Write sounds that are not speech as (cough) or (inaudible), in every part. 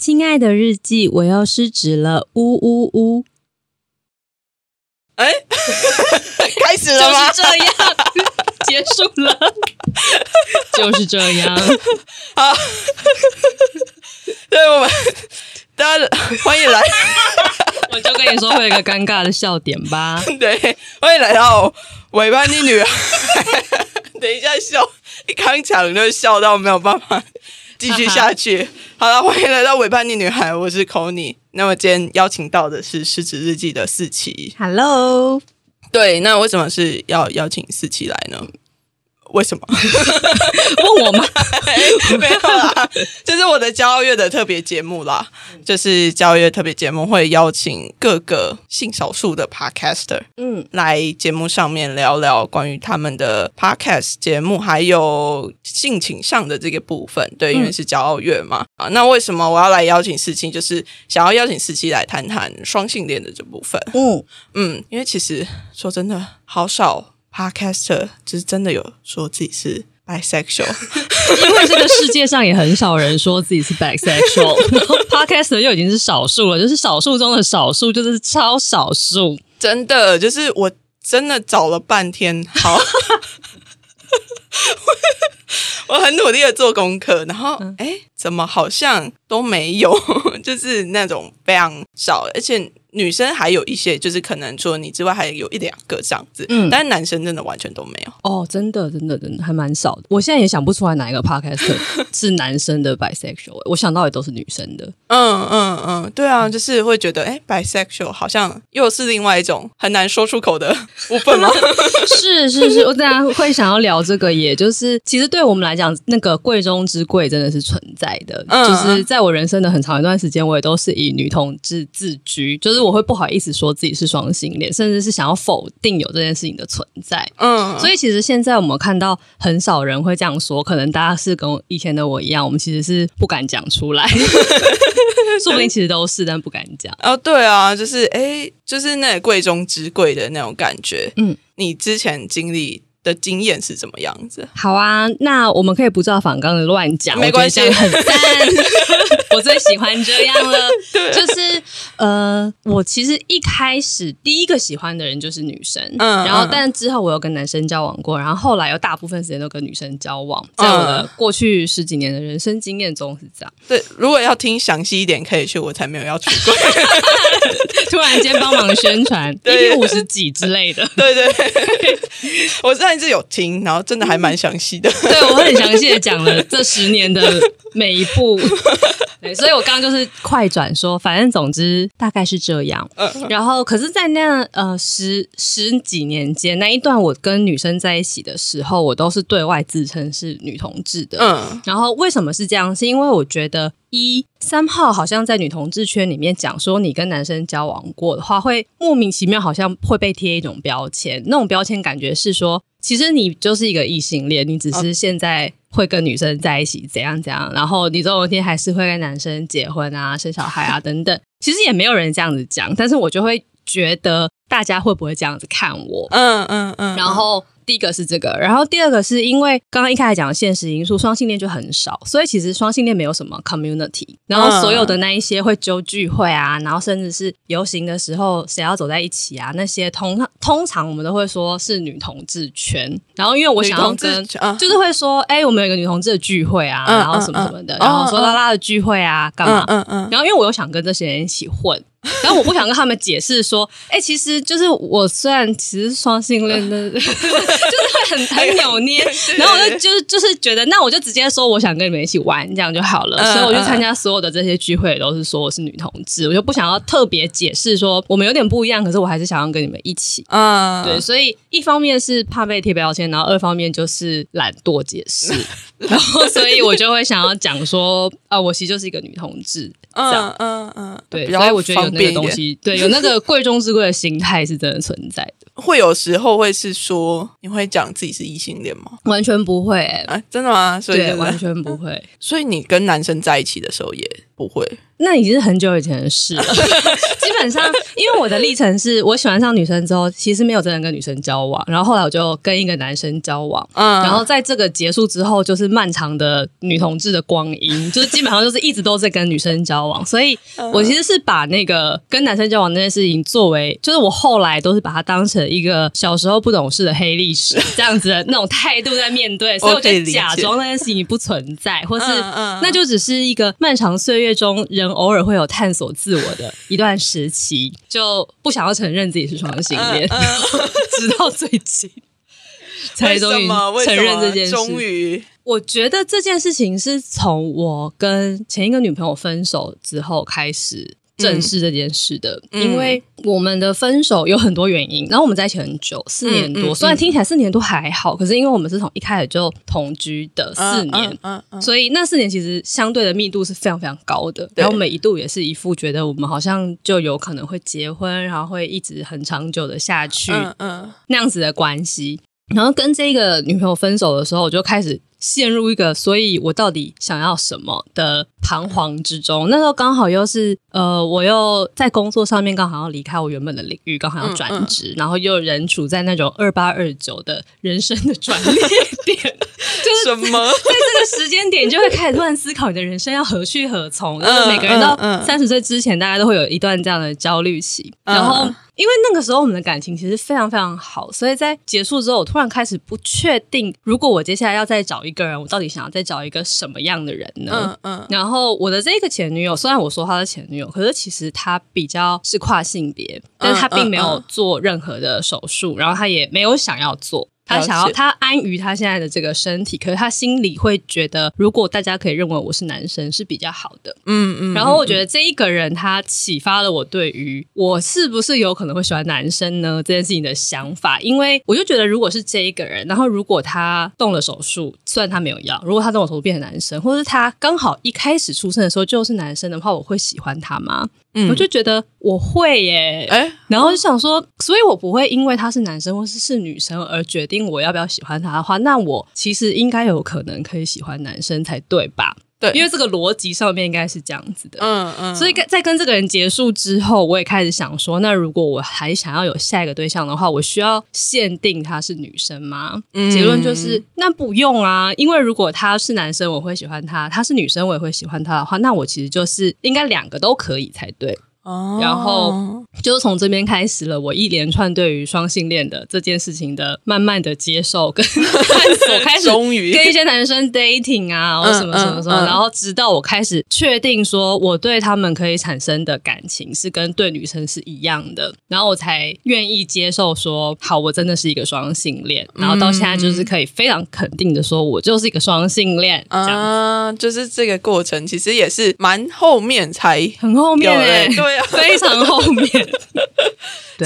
亲爱的日记，我又失职了，呜呜呜！哎，(laughs) 开始了吗？是这样，(laughs) 结束了，就是这样。(laughs) 好，对我们大家欢迎来，我就跟你说会有一个尴尬的笑点吧。对，欢迎来到尾巴的女孩。等一下笑，一开场就笑到没有办法继续下去。好了，欢迎来到尾叛逆女孩，我是 c o n y 那么今天邀请到的是《狮子日记》的四期。Hello，对，那为什么是要邀请四期来呢？为什么？(laughs) 问我吗？(laughs) 没有啦，这是我的骄傲月的特别节目啦。就是骄傲月特别节目会邀请各个性少数的 podcaster 嗯，来节目上面聊聊关于他们的 podcast 节目，还有性倾向的这个部分。对，因为是骄傲月嘛。啊，那为什么我要来邀请四七？就是想要邀请四七来谈谈双性恋的这部分。嗯，嗯，因为其实说真的，好少 podcaster 就是真的有说自己是 bisexual。因为这个世界上也很少人说自己是 bisexual，(laughs) 然后 podcast 又已经是少数了，就是少数中的少数，就是超少数。真的，就是我真的找了半天，好，(laughs) 我很努力的做功课，然后哎、诶怎么好像都没有，(laughs) 就是那种非常少，而且女生还有一些，就是可能除了你之外，还有一两个这样子，嗯但是男生真的完全都没有。哦，真的，真的，真的还蛮少的。我现在也想不出来哪一个 podcast (laughs) 是男生的 bisexual，我想到也都是女生的。嗯嗯嗯，对啊，就是会觉得哎、诶 bisexual 好像又是另外一种很难说出口的部分吗？是是是，我当然会想要聊这个，也就是其实对我们来讲，那个贵中之贵真的是存在的。嗯就是在我人生的很长一段时间，我也都是以女同志自居，就是我会不好意思说自己是双性恋，甚至是想要否定有这件事情的存在。嗯，所以其实现在我们看到很少人会这样说，可能大家是跟我以前的我一样，我们其实是不敢讲出来，(laughs) 说不定其实都是，但不敢讲。哦，对啊，就是哎，就是那贵中之贵的那种感觉。嗯，你之前经历的经验是怎么样子？好啊，那我们可以不照反刚的乱讲，没关系很赞。(laughs) 我最喜欢这样了，(laughs) 对就是呃，我其实一开始第一个喜欢的人就是女生，嗯然后嗯但之后我有跟男生交往过，然后后来又大部分时间都跟女生交往，在我过去十几年的人生经验中是这样。对，如果要听详细一点，可以去我才没有要出柜。(laughs) 突然间帮忙宣传，一对批五十几之类的，对对对，我上一次有听，然后真的还蛮详细的。(laughs) 对我很详细的讲了这十年的每一步。对，所以我刚刚就是快转说，反正总之大概是这样。然后，可是，在那呃十十几年间那一段，我跟女生在一起的时候，我都是对外自称是女同志的。嗯然后为什么是这样？是因为我觉得一三号好像在女同志圈里面讲说，你跟男生交往过的话，会莫名其妙好像会被贴一种标签，那种标签感觉是说，其实你就是一个异性恋，你只是现在会跟女生在一起怎样怎样，然后你总有一天还是会跟男生结婚啊、生小孩啊等等。其实也没有人这样子讲，但是我就会觉得大家会不会这样子看我？嗯嗯嗯，然后第一个是这个，然后第二个是因为刚刚一开始讲的现实因素，双性恋就很少，所以其实双性恋没有什么 community，然后所有的那一些会揪聚会啊，然后甚至是游行的时候谁要走在一起啊，那些通通常我们都会说是女同志圈，然后因为我想跟啊。就是会说，哎、我们有一个女同志的聚会啊，嗯然后什么什么的，嗯嗯然后说嗯。拉拉的聚会啊，干嘛？嗯嗯然后因为我又想跟这些人一起混，(laughs) 然后我不想跟他们解释说，哎、其实就是我虽然其实是双性恋的，(laughs) 就是会很很扭捏，然后我就就是就是觉得，那我就直接说我想跟你们一起玩，这样就好了。嗯所以我去参加所有的这些聚会，都是说我是女同志，我就不想要特别解释说我们有点不一样，可是我还是想要跟你们一起。嗯，对，所以一方面是怕被贴标签，然后二方面就是懒惰解释，(laughs) 然后所以我就会想要讲说，啊，我其实就是一个女同志，这样嗯嗯嗯，对，所以我觉得有那个东西，(laughs) 对，有那个贵中之贵的心态是真的存在的，会有时候会是说你会讲自己是异性恋吗？完全不会、欸，啊，真的吗？所以对，完全不会。(laughs) 所以你跟男生在一起的时候也不会。那已经是很久以前的事了。(laughs) 基本上，因为我的历程是我喜欢上女生之后，其实没有真的跟女生交往，然后后来我就跟一个男生交往，嗯。然后在这个结束之后，就是漫长的女同志的光阴，(laughs) 就是基本上就是一直都在跟女生交往，所以我其实是把那个跟男生交往那件事情作为，就是我后来都是把它当成一个小时候不懂事的黑历史这样子的那种态度在面对，所以我就假装那件事情不存在，或是那就只是一个漫长岁月中人偶尔会有探索自我的一段时期，就不想要承认自己是双性恋，嗯 (laughs) 直到最近。(laughs) 才终于承认这件事。终于，我觉得这件事情是从我跟前一个女朋友分手之后开始正视这件事的，嗯。因为我们的分手有很多原因，然后我们在一起很久，四年多，嗯嗯虽然听起来四年多还好，可是因为我们是从一开始就同居的四年。所以那四年其实相对的密度是非常非常高的，然后每一度也是一副觉得我们好像就有可能会结婚，然后会一直很长久的下去，嗯嗯。那样子的关系。然后跟这个女朋友分手的时候，我就开始陷入一个，所以我到底想要什么的彷徨之中。那时候刚好又是呃，我又在工作上面刚好要离开我原本的领域，刚好要转职，然后又人处在那种二八二九的人生的转捩点，(laughs) 就是什么？在这个时间点，你就会开始突然思考你的人生要何去何从。就是每个人到三十岁之前，大家都会有一段这样的焦虑期。嗯然后，因为那个时候我们的感情其实非常非常好，所以在结束之后，我突然开始不确定，如果我接下来要再找一个人，我到底想要再找一个什么样的人呢？嗯嗯然后我的这个前女友，虽然我说她是前女友，可是其实她比较是跨性别，但是她并没有做任何的手术，然后她也没有想要做。她想要，他安于他现在的这个身体，可是他心里会觉得，如果大家可以认为我是男生是比较好的。嗯嗯。然后我觉得这一个人，他启发了我对于我是不是有可能会喜欢男生呢这件事情的想法。因为我就觉得，如果是这一个人，然后如果他动了手术，虽然他没有要，如果他动了手术变成男生，或者是他刚好一开始出生的时候就是男生的话，我会喜欢他吗？嗯我就觉得我会耶。哎，然后就想说，所以我不会因为他是男生或是是女生而决定我要不要喜欢他的话，那我其实应该有可能可以喜欢男生才对吧？对，因为这个逻辑上面应该是这样子的。嗯嗯，所以跟在跟这个人结束之后，我也开始想说，那如果我还想要有下一个对象的话，我需要限定她是女生吗？嗯结论就是那不用啊，因为如果他是男生，我会喜欢他；他是女生，我也会喜欢他的话，那我其实就是应该两个都可以才对。哦。然后就是从这边开始了，我一连串对于双性恋的这件事情的慢慢的接受跟探索，开始终于。跟一些男生 dating 啊，然后什么什么什么，嗯嗯。嗯然后直到我开始确定说我对他们可以产生的感情是跟对女生是一样的，然后我才愿意接受说，好，我真的是一个双性恋，然后到现在就是可以非常肯定的说，我就是一个双性恋，这样。啊，就是这个过程其实也是蛮后面才很后面对啊。非常后面，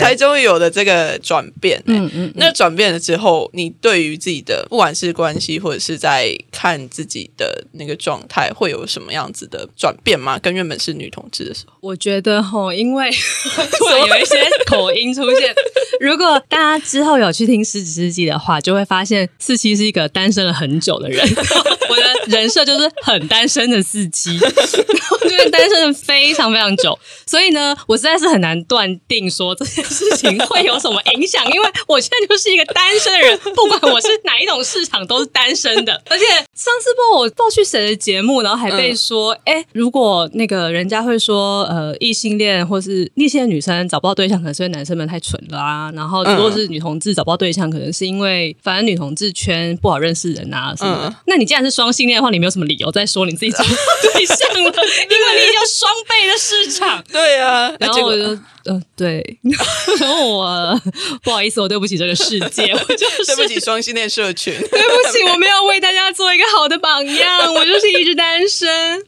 才终于有了这个转变、欸。嗯嗯，那转变了之后，你对于自己的不管是关系，或者是在看自己的那个状态，会有什么样子的转变吗？跟原本是女同志的时候，我觉得吼，因为 (laughs) (laughs) 突然有一些口音出现。如果大家之后有去听《狮子日记》的话，就会发现四七是一个单身了很久的人。(laughs) 我的人设就是很单身的四七，然后就是单身的非常非常久，所以呢，我实在是很难断定说这件事情会有什么影响，因为我现在就是一个单身的人，不管我是哪一种市场都是单身的。而 (laughs) 且上次不知道我报去谁的节目，然后还被说，哎、如果那个人家会说，呃，异性恋或是异性恋女生找不到对象，可能是因为男生们太蠢了啊。然后如果是女同志找不到对象，可能是因为反正女同志圈不好认识人啊什么的。嗯那你既然是双性恋的话，你没有什么理由再说你自己找不到对象了，因为你已经有双倍的市场。(laughs) 对啊，然后我就，嗯、对，(laughs) 然后我不好意思，我对不起这个世界，(laughs) 我就是对不起双性恋社群，对不起，(laughs) 我没有为大家做一个好的榜样，我就是一直单身。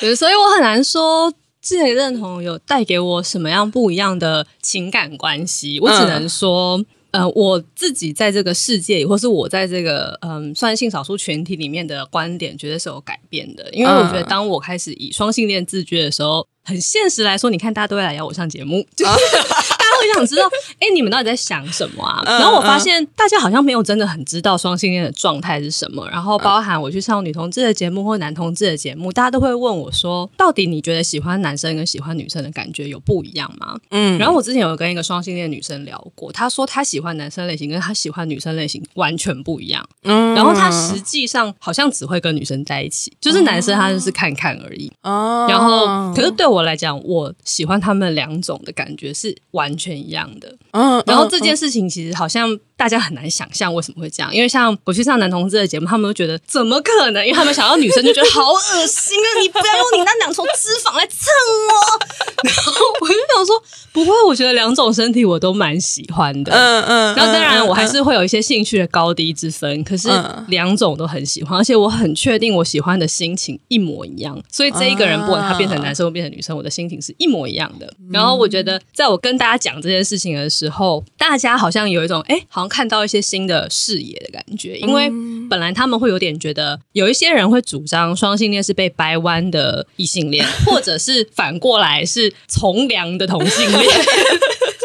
对，所以我很难说自己认同有带给我什么样不一样的情感关系，我只能说。呃，我自己在这个世界里，或是我在这个嗯，算性少数群体里面的观点，绝对是有改变的。因为我觉得，当我开始以双性恋自居的时候，很现实来说，你看大家都会来邀我上节目，就是大家会想知道，哎，你们到底在想什么啊？嗯然后我发现大家好像没有真的很知道双性恋的状态是什么。然后包含我去上女同志的节目或男同志的节目，大家都会问我说，到底你觉得喜欢男生跟喜欢女生的感觉有不一样吗？嗯，然后我之前有跟一个双性恋女生聊过，她说她喜欢男生类型跟她喜欢女生类型完全不一样。嗯然后她实际上好像只会跟女生在一起，就是男生他就是看看而已。哦然后，可是对我来讲，我喜欢他们两种的感觉是完全一样的。嗯，然后这件事情其实好像大家很难想象为什么会这样，因为像我去上男同志的节目，他们都觉得怎么可能？因为他们想到女生就觉得好恶心啊！你不要用你那两重脂肪来蹭我。然后我就想说，不会，我觉得两种身体我都蛮喜欢的。嗯嗯，然后当然，嗯我还是会有一些兴趣的高低之分，可是嗯两种都很喜欢，而且我很确定我喜欢的心情一模一样。所以这一个人，不管他变成男生或变成女生，我的心情是一模一样的。然后我觉得，在我跟大家讲这件事情的时候，大家好像有一种哎，好像看到一些新的视野的感觉，因为本来他们会有点觉得，有一些人会主张双性恋是被掰弯的异性恋，(laughs) 或者是反过来是从良的同性恋。(laughs)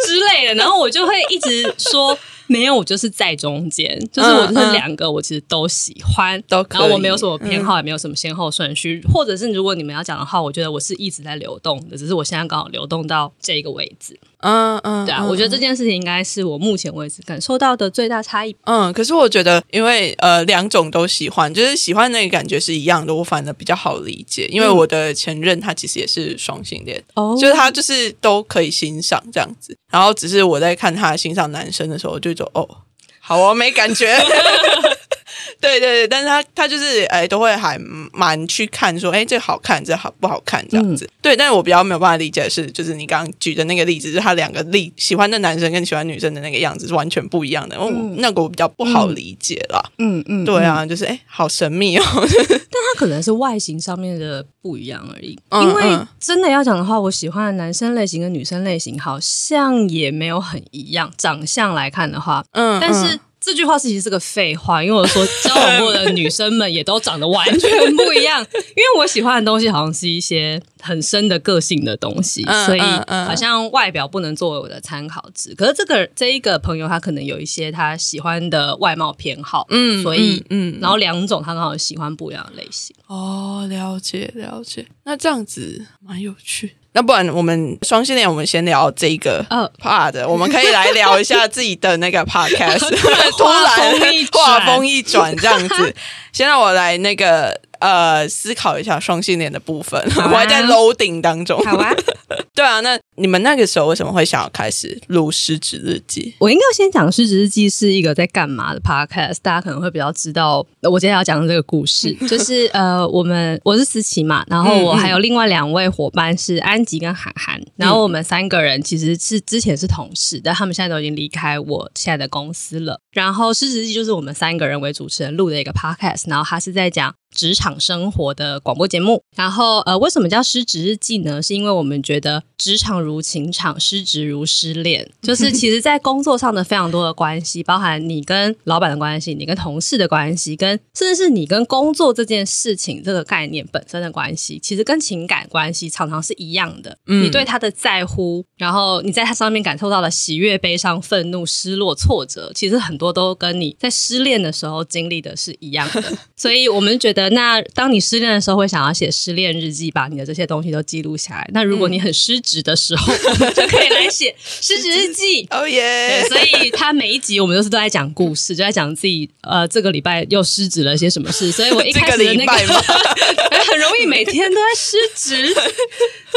之类的，然后我就会一直说。没有，我就是在中间，就是我就是两个，我其实都喜欢，都然后我没有什么偏好，也没有什么先后顺序，或者是如果你们要讲的话，我觉得我是一直在流动的，只是我现在刚好流动到这个位置。嗯嗯，对啊，嗯我觉得这件事情应该是我目前为止感受到的最大差异。嗯，可是我觉得，因为呃两种都喜欢，就是喜欢那个感觉是一样的，我反而比较好理解。因为我的前任他其实也是双性恋，哦就是他就是都可以欣赏这样子，然后只是我在看他欣赏男生的时候，我就说哦，好哦，没感觉。(laughs) (laughs) 对对对，但是他他就是哎，都会还蛮去看说，哎，这好看，这好不好看这样子。对，但是我比较没有办法理解的是，就是你刚刚举的那个例子，就是他两个例喜欢的男生跟喜欢女生的那个样子是完全不一样的。哦，那个我比较不好理解啦。嗯嗯，对啊，就是哎，好神秘哦。(laughs) 但他可能是外形上面的不一样而已。嗯因为嗯真的要讲的话，我喜欢的男生类型跟女生类型好像也没有很一样。长相来看的话，嗯，但是嗯这句话其实是个废话，因为我说 (laughs) 交往过的女生们也都长得完全不一样。因为我喜欢的东西好像是一些很深的个性的东西，嗯所以好像外表不能作为我的参考值。可是这个这一个朋友他可能有一些他喜欢的外貌偏好，嗯所以嗯嗯然后两种他刚好喜欢不一样的类型。哦，了解了解，那这样子蛮有趣。那不然我们双性恋，我们先聊这个呃 part，、我们可以来聊一下自己的那个 (laughs) podcast。(laughs) 突然画风一转，这样子，先让我来那个呃思考一下双性恋的部分。啊我还在 loading 当中。好啊，(laughs) 对啊，那你们那个时候为什么会想要开始录失职日记？我应该先讲《失职日记》是一个在干嘛的 podcast，大家可能会比较知道我今天要讲的这个故事，(laughs) 就是呃，我们我是思琪嘛，然后我还有另外两位伙伴是安吉跟涵涵，然后我们三个人其实是之前是同事，但他们现在都已经离开我现在的公司了。然后《失职日记》就是我们三个人为主持人录的一个 podcast，然后他是在讲。职场生活的广播节目，然后呃，为什么叫失职日记呢？是因为我们觉得职场如情场，失职如失恋，就是其实，在工作上的非常多的关系，包含你跟老板的关系，你跟同事的关系，跟甚至是你跟工作这件事情这个概念本身的关系，其实跟情感关系常常是一样的。嗯你对他的在乎，然后你在他上面感受到的喜悦、悲伤、愤怒、失落、挫折，其实很多都跟你在失恋的时候经历的是一样的。(laughs) 所以我们觉得，那当你失恋的时候，会想要写失恋日记，把你的这些东西都记录下来。那如果你很失职的时候，(laughs) 就可以来写 (laughs) 失职日记。哦，耶！所以他每一集我们都是都在讲故事，就在讲自己呃这个礼拜又失职了些什么事。所以我一开始的那这个 (laughs) 很容易每天都在失职。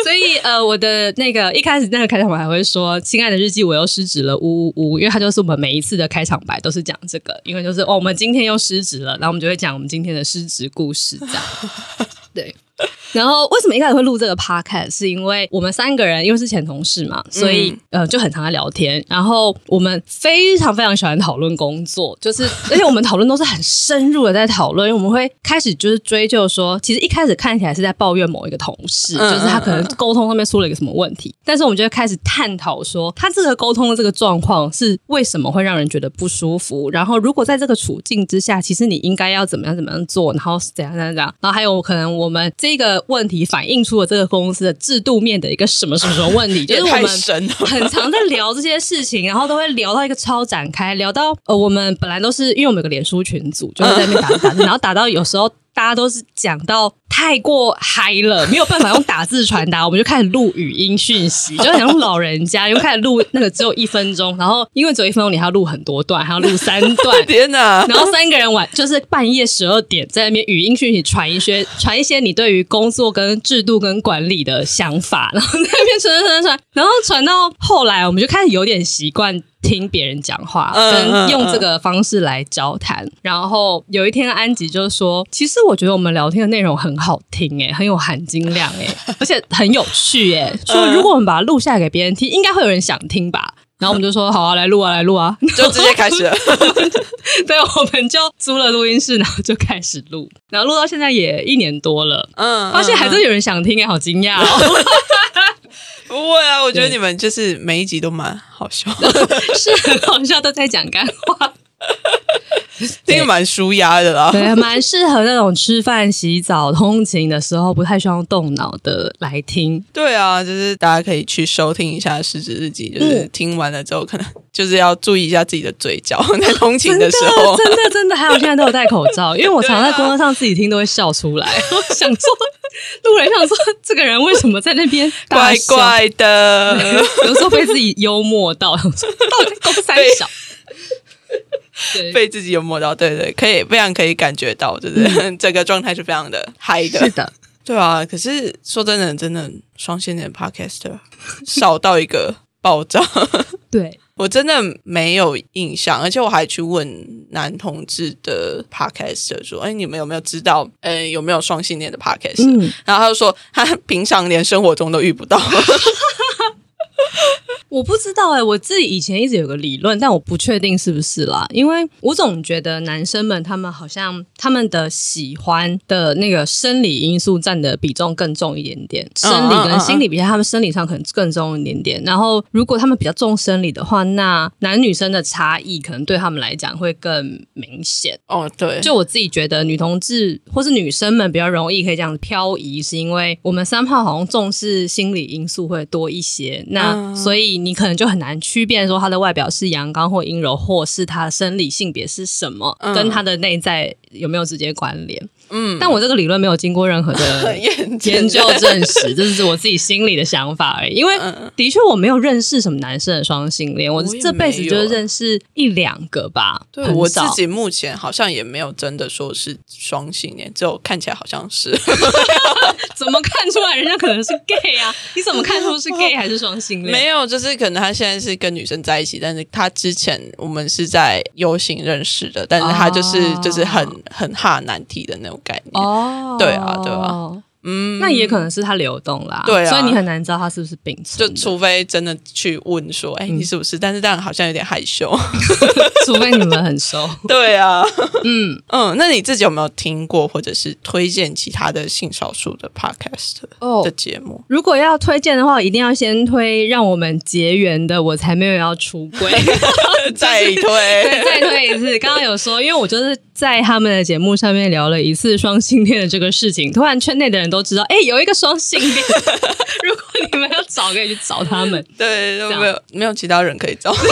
所以呃，我的那个一开始那个开场白还会说：“亲爱的日记，我又失职了，呜呜呜。”因为它就是我们每一次的开场白都是讲这个，因为就是哦，我们今天又失职了，然后我们就会讲我们今天的失职故事，这样 (laughs) 对。然后为什么一开始会录这个 podcast？是因为我们三个人因为是前同事嘛，所以、呃就很常在聊天。然后我们非常非常喜欢讨论工作，就是 (laughs) 而且我们讨论都是很深入的在讨论，因为我们会开始就是追究说，其实一开始看起来是在抱怨某一个同事，嗯就是他可能沟通上面出了一个什么问题，但是我们就会开始探讨说，他这个沟通的这个状况是为什么会让人觉得不舒服，然后如果在这个处境之下，其实你应该要怎么样怎么样做，然后怎样怎样怎样，然后还有可能我们这个个问题反映出了这个公司的制度面的一个什么什么什么问题，(laughs) 就是我们 (laughs) 很常在聊这些事情，然后都会聊到一个超展开，聊到呃，我们本来都是因为我们有个脸书群组，就是在那边打 (laughs) 打，然后打到有时候。大家都是讲到太过嗨了，没有办法用打字传达，我们就开始录语音讯息，就很像老人家，又开始录那个只有一分钟，然后因为只有一分钟，你还要录很多段，还要录三段，(laughs) 天哪！然后三个人晚就是半夜十二点在那边语音讯息传一些传一些你对于工作跟制度跟管理的想法，然后在那边传传传传，然后传到后来，我们就开始有点习惯。听别人讲话，跟用这个方式来交谈。然后有一天，安吉就说：“其实我觉得我们聊天的内容很好听，诶，很有含金量，诶，(laughs) 而且很有趣，诶。说如果我们把它录下来给别人听，应该会有人想听吧。”然后我们就说：“好啊，来录啊，来录啊！” (laughs) 就直接开始了。(laughs) 对，我们就租了录音室，然后就开始录，然后录到现在也一年多了，嗯，发现还嗯真有人想听，诶，好惊讶哦！不会啊，我觉得你们就是每一集都蛮好笑，(laughs) 是很好笑，都在讲干话。(laughs) 听得蛮舒压的啦。对，蛮适合那种吃饭、洗澡、通勤的时候不太需要动脑的来听。对啊，就是大家可以去收听一下《失职日记》，就是听完了之后，可能就是要注意一下自己的嘴角，(laughs) 在通勤的时候。真的真的，还有现在都有戴口罩，因为我 (laughs) 常在工作上自己听都会笑出来，我想说路人想说这个人为什么在那边怪，怪的，有时候被自己幽默到，到底在公三小。(laughs) 对，被自己有摸到，对对，可以非常可以感觉到，就是 (laughs) 整个状态是非常的嗨的。是的，对啊，可是说真的，真的双性恋 podcaster (laughs) 少到一个爆炸，对，我真的没有印象，而且我还去问男同志的 podcaster 说：“哎，你们有没有知道，呃，有没有双性恋的 podcast？” 嗯，然后他就说他平常连生活中都遇不到。(laughs) 我不知道哎、我自己以前一直有个理论，但我不确定是不是啦，因为我总觉得男生们他们好像他们的喜欢的那个生理因素占的比重更重一点点，生理跟心理比较，他们生理上可能更重一点点。然后如果他们比较重生理的话，那男女生的差异可能对他们来讲会更明显。哦，对，就我自己觉得，女同志或是女生们比较容易可以这样漂移，是因为我们三炮好像重视心理因素会多一些，那、嗯所以你可能就很难区辨说他的外表是阳刚或阴柔，或是他的生理性别是什么，嗯跟他的内在有没有直接关联。嗯，但我这个理论没有经过任何的 (laughs) 研研究证实，(laughs) 这是我自己心里的想法而已。因为嗯的确我没有认识什么男生的双性恋，我这辈子就是认识一两个吧，对我自己目前好像也没有真的说是双性恋，只有看起来好像是。(laughs) 怎么看出来人家可能是 gay 啊？你怎么看出是 gay 还是双性恋？没有，就是可能他现在是跟女生在一起，但是他之前我们是在游行认识的，但是他就是、哦就是很很哈难题的那种概念。哦，对啊对啊，嗯，那也可能是它流动啦，对啊所以你很难知道它是不是秉承就，除非真的去问说，哎、你是不是？但是这样好像有点害羞。(laughs) 除非你们很熟。(laughs) 对啊，嗯，嗯，那你自己有没有听过或者是推荐其他的性少数的 podcast 哦的节目？如果要推荐的话，一定要先推让我们结缘的，我才没有要出轨。(laughs) 再推，对，再推一次。刚刚有说，因为我就是在他们的节目上面聊了一次双性恋的这个事情，突然圈内的人都知道，哎，有一个双性恋。(laughs) 如果你们要找，可以去找他们。对，没有没有其他人可以找。(laughs)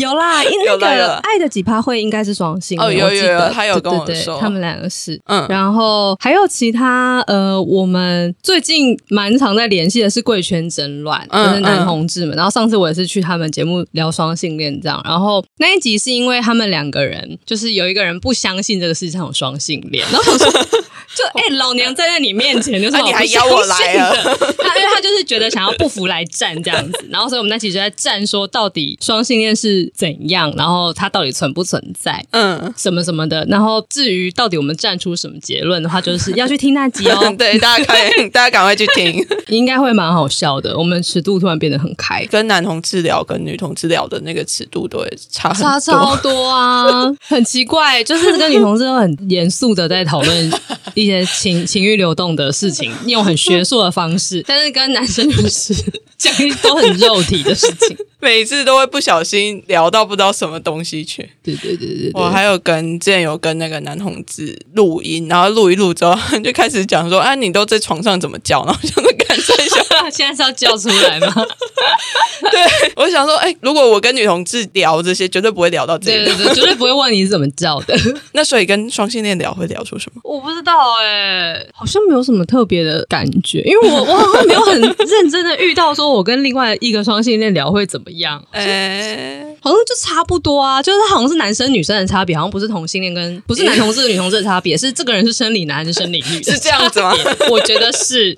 有啦，因那个爱的几趴会应该是双性恋哦有有有他有对跟我说他们两个是。嗯然后还有其他呃，我们最近蛮常在联系的是贵圈争乱，嗯就是男同志们。然后上次我也是去他们节目聊双性恋这样，然后那一集是因为他们两个人就是有一个人不相信这个世界上有双性恋，然后我说 (laughs) 就哎、老娘站在你面前，就是啊你还邀我来啊他因为他就是觉得想要不服来战这样子，然后所以我们那期就在战说到底双性恋是怎样，然后它到底存不存在。嗯，什么什么的，然后至于到底我们站出什么结论的话，就是要去听那集哦，(laughs) 对，大家快，(laughs) 大家赶快去听。应该会蛮好笑的。我们尺度突然变得很开，跟男同治疗跟女同治疗的那个尺度都会差差超多啊，很奇怪，就是跟女同志都很严肃的在讨论 (laughs) 一些情 (laughs) 情欲流动的事情，用很学术的方式，但是跟男生就是 (laughs) 讲一都很肉体的事情。(laughs) 每次都会不小心聊到不知道什么东西去。对对对对我还有跟之前有跟那个男同志录音，然后录一录之后就开始讲说：“啊，你都在床上怎么叫？”然后想说干这小，现在是要叫出来吗？(laughs) 对我想说，哎、如果我跟女同志聊这些，绝对不会聊到这个。对对对，绝对不会问你是怎么叫的。(laughs) 那所以跟双性恋聊会聊出什么？我不知道哎、好像没有什么特别的感觉，因为我 (laughs) 我好像没有很认真的遇到说我跟另外一个双性恋聊会怎么样，哎、好像就差不多啊，就是它好像是男生女生的差别，好像不是同性恋跟不是男同志跟女同志的差别，是这个人是生理男还是生理女是这样子吗我觉得是，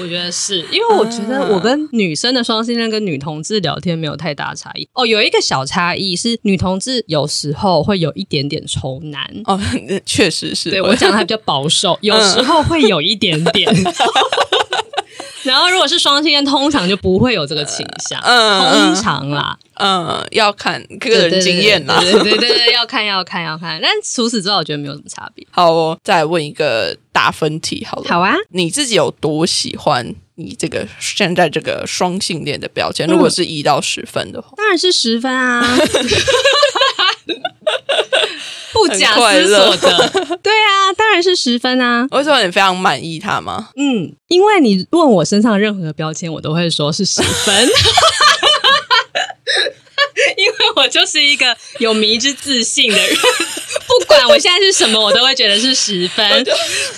我觉得是因为我觉得我跟女生的双性恋跟女同志聊天没有太大差异哦，有一个小差异是女同志有时候会有一点点愁男。哦，确实是。对我讲的还比较保守，有时候会有一点点。(laughs) (laughs) 然后如果是双性恋，通常就不会有这个倾向，嗯嗯通常啦，嗯，要看个人经验啦。对对对要看要看要看。但除此之外，我觉得没有什么差别。好哦，再来问一个打分题好了。好啊，你自己有多喜欢你这个现在这个双性恋的标嗯签？如果是一到十分的话，当然是十分啊。(laughs) 不假思乐索的，(laughs) 对啊，当然是十分啊。为什么你非常满意他吗？嗯，因为你问我身上任何的标签，我都会说是十分。(laughs) 因为我就是一个有迷之自信的人，不管我现在是什么，我都会觉得是十分。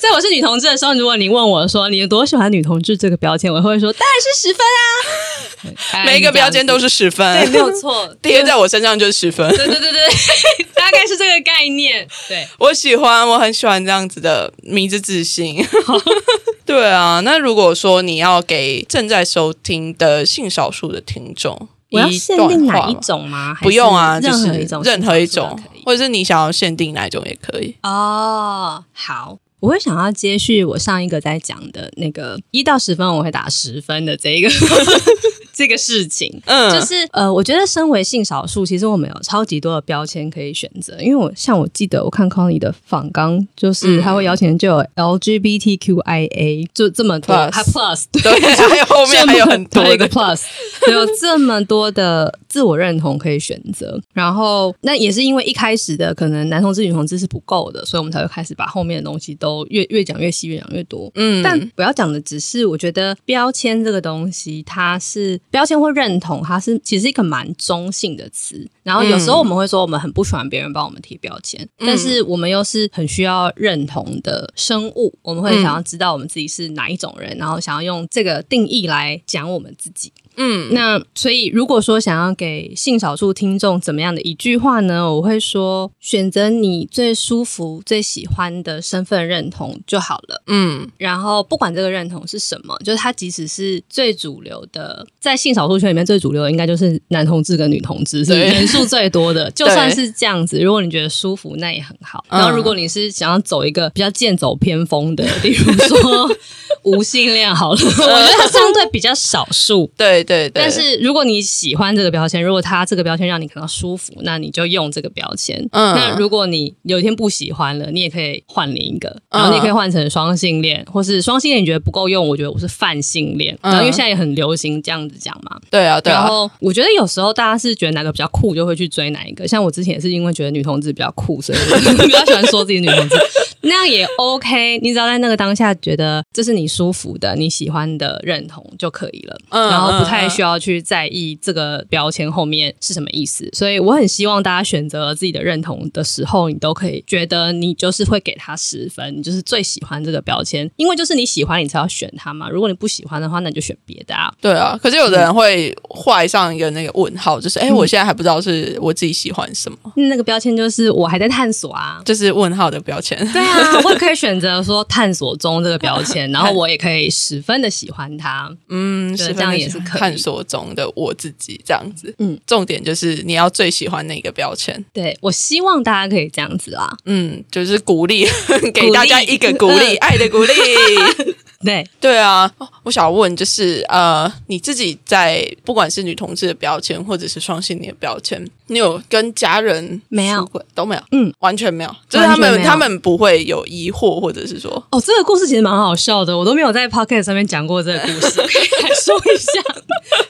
在我是女同志的时候，如果你问我说你有多喜欢女同志这个标签，我会说当然是十分啊。(laughs) 每一个标签都是十分，对，没有错，(laughs) 贴在我身上就是十分。对对对对，大概是这个概念。对，我喜欢，我很喜欢这样子的迷之自信。对啊，那如果说你要给正在收听的性少数的听众，我要限定哪一？种吗？还不用啊，就是任何一种，任何一种或者是你想要限定哪一种也可以。哦，好。我会想要接续我上一个在讲的那个一到十分我会打十分的这一个这个事情，嗯，就是呃，我觉得身为性少数，其实我们有超级多的标签可以选择。因为我像我记得我看 Conny 的访纲，就是嗯他会邀请就有 LGBTQIA，就这么多还 Plus 对对，(laughs) 还有后面还有很多一个的。plus，有这么多的自我认同可以选择。然后，那也是因为一开始的可能男同志、女同志是不够的，所以我们才会开始把后面的东西都越越讲越细，越讲越多。嗯，但不要讲的只是，我觉得标签这个东西，它是标签或认同，它是其实是一个蛮中性的词。然后有时候我们会说我们很不喜欢别人帮我们贴标签，但是我们又是很需要认同的生物，我们会想要知道我们自己是哪一种人，然后想要用这个定义来讲我们自己。嗯，那所以，如果说想要给性少数听众怎么样的一句话呢？我会说，选择你最舒服、最喜欢的身份认同就好了。嗯然后，不管这个认同是什么，就是它即使是最主流的，在性少数圈里面最主流的，应该就是男同志跟女同志是对人数最多的。(laughs) 就算是这样子，如果你觉得舒服，那也很好。嗯然后，如果你是想要走一个比较剑走偏锋的，(laughs) 比如说 (laughs) 无性恋好了，我觉得它相对比较少数。对对对，但是如果你喜欢这个标签，如果它这个标签让你感到舒服，那你就用这个标签。嗯那如果你有一天不喜欢了，你也可以换另一个，嗯然后你也可以换成双性恋，或是双性恋你觉得不够用，我觉得我是泛性恋。嗯然后因为现在也很流行这样子讲嘛。对啊对啊，然后我觉得有时候大家是觉得哪个比较酷，就会去追哪一个。像我之前也是因为觉得女同志比较酷，所以我比较喜欢说自己女同志。(laughs) 那样也 OK，你只要在那个当下觉得这是你舒服的、你喜欢的认同就可以了，嗯然后不太嗯嗯需要去在意这个标签后面是什么意思。所以我很希望大家选择自己的认同的时候，你都可以觉得你就是会给他十分，你就是最喜欢这个标签，因为就是你喜欢你才要选它嘛。如果你不喜欢的话，那你就选别的啊。对啊，可是有的人会画上一个那个问号，就是哎，诶我现在还不知道是我自己喜欢什么，那个标签就是我还在探索啊。就是问号的标签。对啊，我也可以选择说探索中这个标签，(laughs) 然后我也可以十分的喜欢它。嗯，对十分的这样也是可以探索中的我自己这样子。嗯嗯，重点就是你要最喜欢那个标签。对我希望大家可以这样子啦。嗯，就是鼓励，(laughs) 给大家一个鼓励，嗯爱的鼓励。(laughs) 对，对啊，哦我想问就是呃，你自己在不管是女同志的标签，或者是双性恋的标签，你有跟家人没有都没有？嗯，完全没有，就是他们他们不会有疑惑，或者是说，哦，这个故事其实蛮好笑的，我都没有在 podcast 上面讲过这个故事，(laughs) 可以来说一下。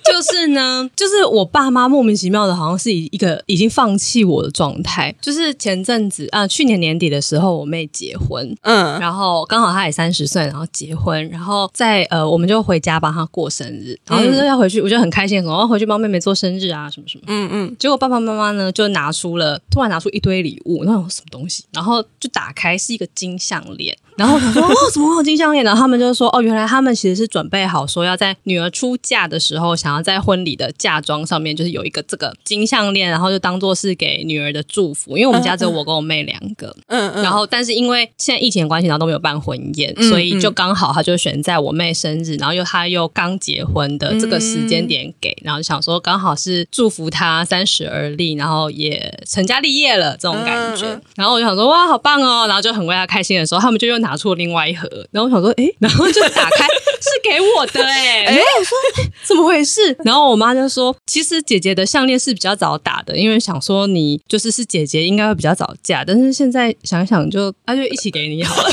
就就是呢，就是我爸妈莫名其妙的，好像是以一个已经放弃我的状态。就是前阵子啊、去年年底的时候，我妹结婚，嗯然后刚好她也三十岁，然后结婚，然后在呃，我们就回家帮她过生日，然后就是要回去，我就很开心，说要回去帮妹妹做生日啊，什么什么。嗯嗯，结果爸爸妈妈呢，就拿出了突然拿出一堆礼物，那种什么东西，然后就打开是一个金项链，然后我想说哦，怎么会有金项链？然后他们就说哦，原来他们其实是准备好说要在女儿出嫁的时候，想要在婚礼的嫁妆上面就是有一个这个金项链，然后就当做是给女儿的祝福，因为我们家只有我跟我妹两个，嗯嗯，然后，但是因为现在疫情的关系，然后都没有办婚宴，嗯所以就刚好他就选在我妹生日，然后又他又刚结婚的这个时间点给，然后就想说刚好是祝福他三十而立，然后也成家立业了这种感觉。然后我就想说哇，好棒哦，然后就很为他开心的时候，他们就又拿出了另外一盒，然后我想说诶，(laughs) 然后就打开是给我的诶，(laughs) 然后我说诶怎么回事？然后我妈就说，其实姐姐的项链是比较早打的，因为想说你就是是姐姐，应该会比较早嫁，但是现在想一想就，那、就一起给你好了。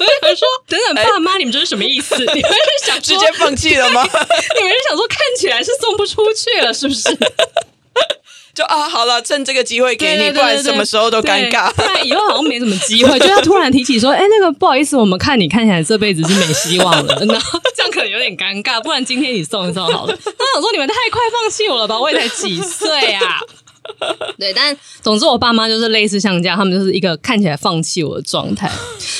我就想说，等等，爸妈，你们这是什么意思？(laughs) 你们是想直接放弃了吗？你们是想说看起来是送不出去了，是不是？就啊，好了，趁这个机会给你，不然什么时候都尴尬。对不然以后好像没什么机会。就要突然提起说：“ (laughs) 哎、那个不好意思，我们看你看起来这辈子是没希望了。”然后 (laughs) 这样可能有点尴尬，不然今天你送一送好了。那我想说你们太快放弃我了吧？我也才几岁啊！对，但总之我爸妈就是类似像这样，他们就是一个看起来放弃我的状态。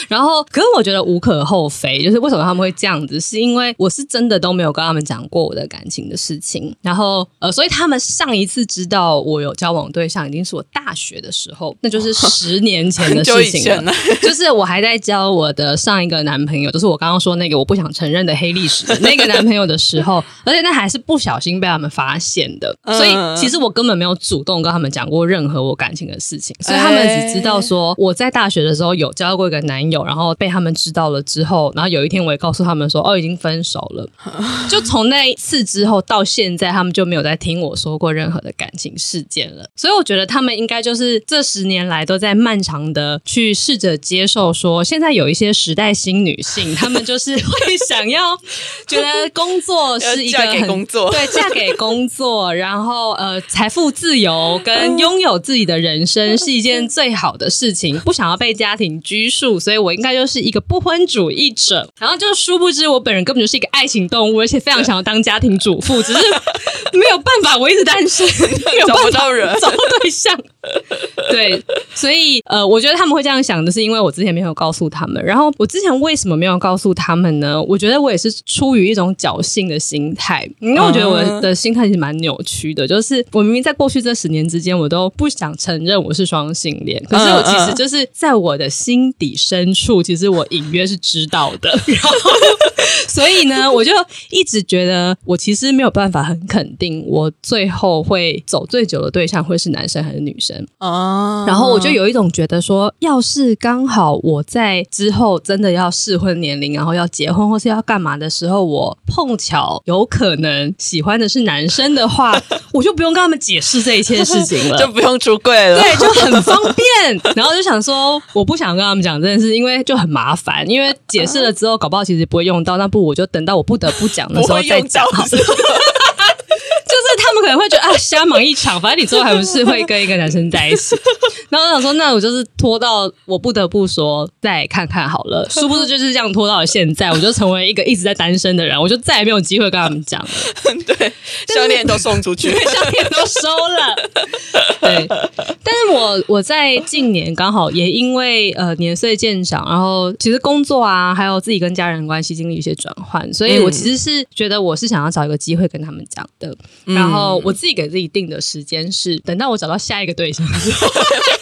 然后，可是我觉得无可厚非，就是为什么他们会这样子，是因为我是真的都没有跟他们讲过我的感情的事情。然后，呃，所以他们上一次知道我有交往对象，已经是我大学的时候，那就是十年前的事情了。就是我还在交我的上一个男朋友，就是我刚刚说那个我不想承认的黑历史的那个男朋友的时候，(laughs) 而且那还是不小心被他们发现的，所以嗯其实我根本没有主动跟他们讲过任何我感情的事情，所以他们只知道说我在大学的时候有交过一个男友，然后被他们知道了之后，然后有一天我也告诉他们说哦已经分手了，(laughs) 就从那一次之后到现在，他们就没有再听我说过任何的感情事件了。所以我觉得他们应该就是这十年来都在漫长的去试着接受说，现在有一些时代新女性，(laughs) 她们就是会想要觉得工作是一个 (laughs) 要嫁给很工作对，嫁给工作，然后呃，财富自由跟拥有自己的人生是一件最好的事情，(laughs) 不想要被家庭拘束，所以我应该就是一个不婚主义者。(laughs) 然后就殊不知，我本人根本就是一个爱情动物，而且非常想要当家庭主妇，只是 (laughs) 没有办法，我一直单身，没有找办法不到人找不到对象。(laughs) 对，所以呃，我觉得他们会这样想的是因为我之前没有告诉他们。然后我之前为什么没有告诉他们呢？我觉得我也是出于一种侥幸的心态，因为我觉得我的心态其实蛮扭曲的，就是我明明在过去这十年之间，我都不想承认我是双性恋，可是我其实就是在我的心底深处，其实我隐约是知道的。然后，所以呢，我就一直觉得我其实没有办法很肯定，我最后会走最久的对象会是男生还是女生。啊然后我就有一种觉得说，要是刚好我在之后真的要适婚年龄，然后要结婚或是要干嘛的时候，我碰巧有可能喜欢的是男生的话，(laughs) 我就不用跟他们解释这一切事情了。(laughs) 就不用出柜了。对，就很方便。(laughs) 然后就想说，我不想跟他们讲这件事，因为就很麻烦。因为解释了之后，搞不好其实不会用到，那不我就等到我不得不讲的时候再讲好了。可能会觉得啊，瞎忙一场，反正你最后还不是会跟一个男生在一起。(laughs) 然后我想说，那我就是拖到我不得不说再看看好了。(laughs) 殊不知就是这样拖到了现在，我就成为一个一直在单身的人，我就再也没有机会跟他们讲了。(laughs) 对，项链都送出去。项链都收了。对，但是我我在近年刚好也因为呃年岁渐长，然后其实工作啊，还有自己跟家人关系经历一些转换，所以我其实是觉得我是想要找一个机会跟他们讲的。然后我自己给自己定的时间是等到我找到下一个对象之后。(laughs)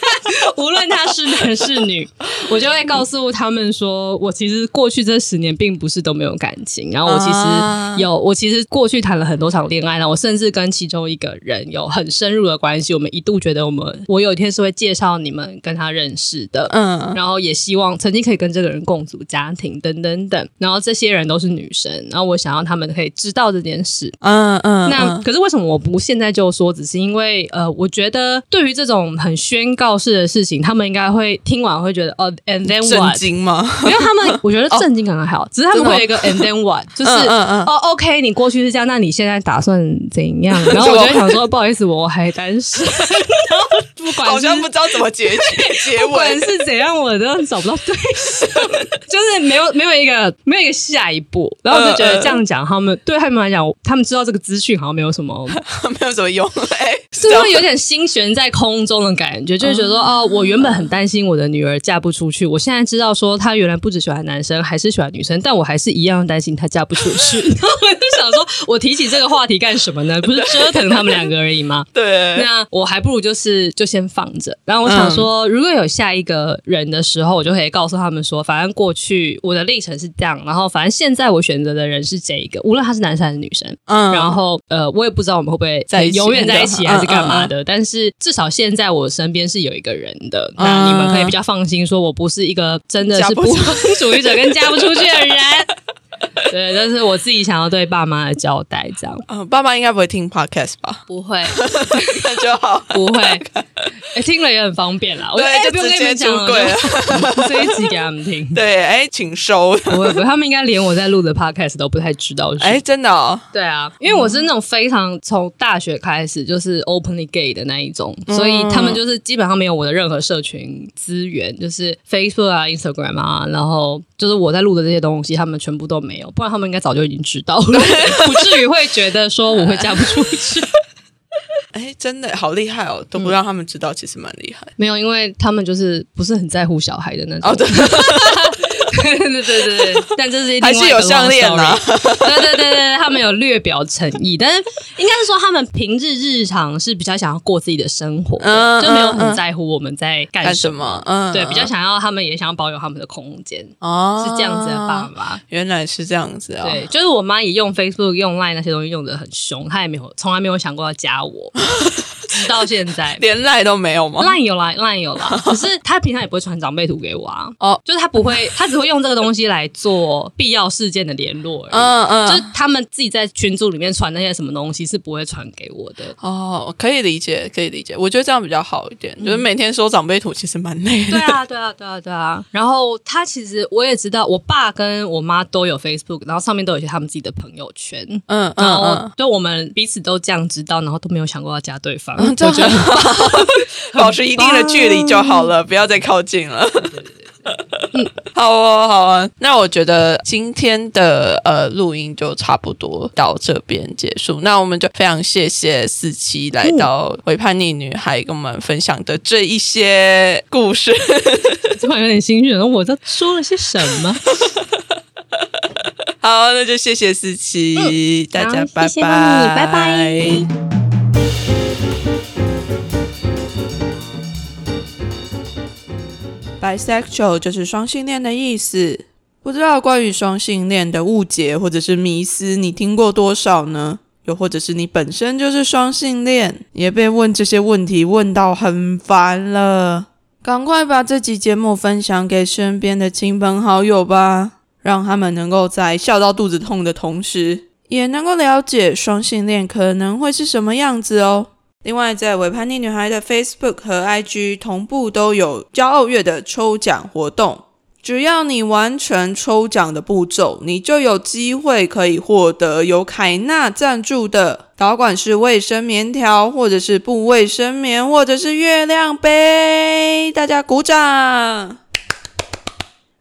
无论他是男是女，(laughs) 我就会告诉他们说，我其实过去这十年并不是都没有感情，然后我其啊实有，我其实过去谈了很多场恋爱，然后我甚至跟其中一个人有很深入的关系，我们一度觉得我们，我有一天是会介绍你们跟他认识的，嗯，然后也希望曾经可以跟这个人共组家庭，等等等。然后这些人都是女生，然后我想要他们可以知道这件事。嗯嗯，那可是为什么我不现在就说？只是因为呃，我觉得对于这种很宣告式的事情。情，他们应该会听完会觉得哦，and then 震 what？惊吗？因为他们 (laughs) 我觉得震惊可能还好，只是他们会有一个 and then what，(laughs) 就是嗯嗯嗯哦，OK，你过去是这样，那你现在打算怎样？(laughs) 然后我就会想说，不好意思，我还单身，然后不管好像不知道怎么结局结不管尾。是怎样，我都找不到对象，就是没有没有一个没有一个下一步，然后我就觉得这样讲，他们对他们来讲，他们知道这个资讯好像没有什么，没有什么用。哎，是会有点心悬在空中的感觉，就是觉得说，哦，我我原本很担心我的女儿嫁不出去，我现在知道说她原来不只喜欢男生，还是喜欢女生，但我还是一样担心她嫁不出去。(laughs) 想说，我提起这个话题干什么呢？(laughs) 不是折腾他们两个而已吗？(laughs) 对，那我还不如就是就先放着。然后我想说，如果有下一个人的时候，我就可以告诉他们说，反正过去我的历程是这样，然后反正现在我选择的人是这一个，无论他是男生还是女生。嗯然后呃，我也不知道我们会不会在永远在一起嗯还是干嘛的，但是至少现在我身边是有一个人的，那你们可以比较放心，说我不是一个真的是不婚主义者跟嫁不出去的人。(laughs) 对，但是我自己想要对爸妈的交代，这样嗯，爸妈应该不会听 podcast 吧？不会。(laughs) 那就好。不会，(laughs) 哎、(laughs) 听了也很方便啦。我对哎就不用跟你们直接讲柜了 (laughs) 这一集给他们听。(laughs) 对，哎，请收。不会不会，他们应该连我在录的 podcast 都不太知道。哎，哎，真的哦。对啊，因为我是那种非常从大学开始就是 openly gay 的那一种，所以他们就是基本上没有我的任何社群资源，就是 Facebook 啊、Instagram 啊，然后就是我在录的这些东西，他们全部都没有，不然他们应该早就已经知道了，不至于会觉得说我会嫁不出去。哎，真的好厉害哦，都不让他们知道，其实蛮厉害。没有，因为他们就是不是很在乎小孩的那种。哦，对，对对对但这是另外还是有项链啊。story 对对对对，他们有略表诚意，但是应该是说他们平日日常是比较想要过自己的生活就没有嗯很在乎我们在干干什么。对，比较想要他们也想要保有他们的空间，哦，是这样子的爸爸。原来是这样子啊。对，就是我妈也用 Facebook、用 Line 那些东西用的很凶，她也没有从来没有想过要加我，(laughs) 直到现在。(laughs) 连赖都没有吗？Line 有啦，Line 有啦，(laughs) 可是他平常也不会传长辈图给我啊。哦就是他不会，他只会用这个东西来做必要事件的联络而已。嗯就是嗯，他们自己在群组里面传那些什么东西是不会传给我的。哦，可以理解，可以理解。我觉得这样比较好一点，就是每天收长辈图其实蛮累的。对啊，对啊，对啊，对啊。然后他其实我也知道，我爸跟我妈都有 Facebook，然后上面都有一些他们自己的朋友圈。嗯嗯然后嗯，对我们彼此都这样知道，然后都没有想过要加对方。嗯这我觉得 (laughs) 保持一定的距离就好了，不要再靠近了。(laughs) 好哦，好啊。那我觉得今天的呃录音就差不多到这边结束。那我们就非常谢谢四七来到《为叛逆女孩》跟我们分享的这一些故事。(laughs) 突然有点心虚，了我都说了些什么？好，那就谢谢四七，大家拜拜谢谢拜拜。Bisexual 就是双性恋的意思。不知道关于双性恋的误解或者是迷思，你听过多少呢？又或者是你本身就是双性恋，也被问这些问题问到很烦了。赶快把这集节目分享给身边的亲朋好友吧，让他们能够在笑到肚子痛的同时，也能够了解双性恋可能会是什么样子哦。另外，在伪叛逆女孩的 Facebook 和 IG 同步都有骄傲月的抽奖活动，只要你完成抽奖的步骤，你就有机会可以获得由凯纳赞助的导管式卫生棉条，或者是布卫生棉，或者是月亮杯。大家鼓掌！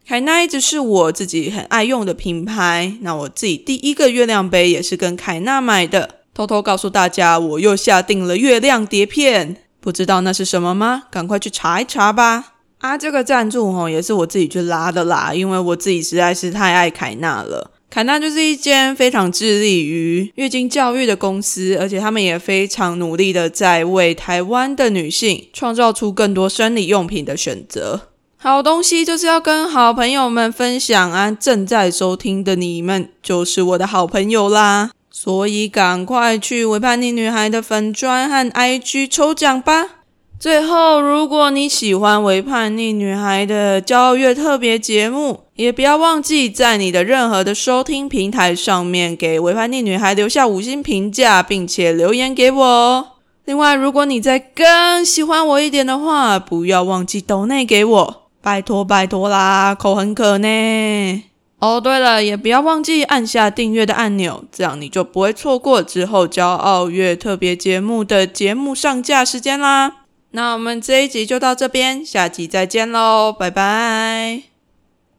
凯纳一直是我自己很爱用的品牌，那我自己第一个月亮杯也是跟凯纳买的。偷偷告诉大家，我又下定了月亮碟片，不知道那是什么吗？赶快去查一查吧。啊，这个赞助吼也是我自己去拉的啦，因为我自己实在是太爱凯纳了。凯纳就是一间非常致力于月经教育的公司，而且他们也非常努力的在为台湾的女性创造出更多生理用品的选择。好东西就是要跟好朋友们分享啊！正在收听的你们就是我的好朋友啦，所以赶快去为叛逆女孩的粉砖和 IG 抽奖吧！最后，如果你喜欢《为叛逆女孩》的骄傲月特别节目，也不要忘记在你的任何的收听平台上面给《为叛逆女孩》留下五星评价，并且留言给我哦。另外，如果你再更喜欢我一点的话，不要忘记抖内给我，拜托拜托啦，口很渴呢。哦，对了，也不要忘记按下订阅的按钮，这样你就不会错过之后骄傲月特别节目的节目上架时间啦。那我们这一集就到这边，下集再见喽，拜拜。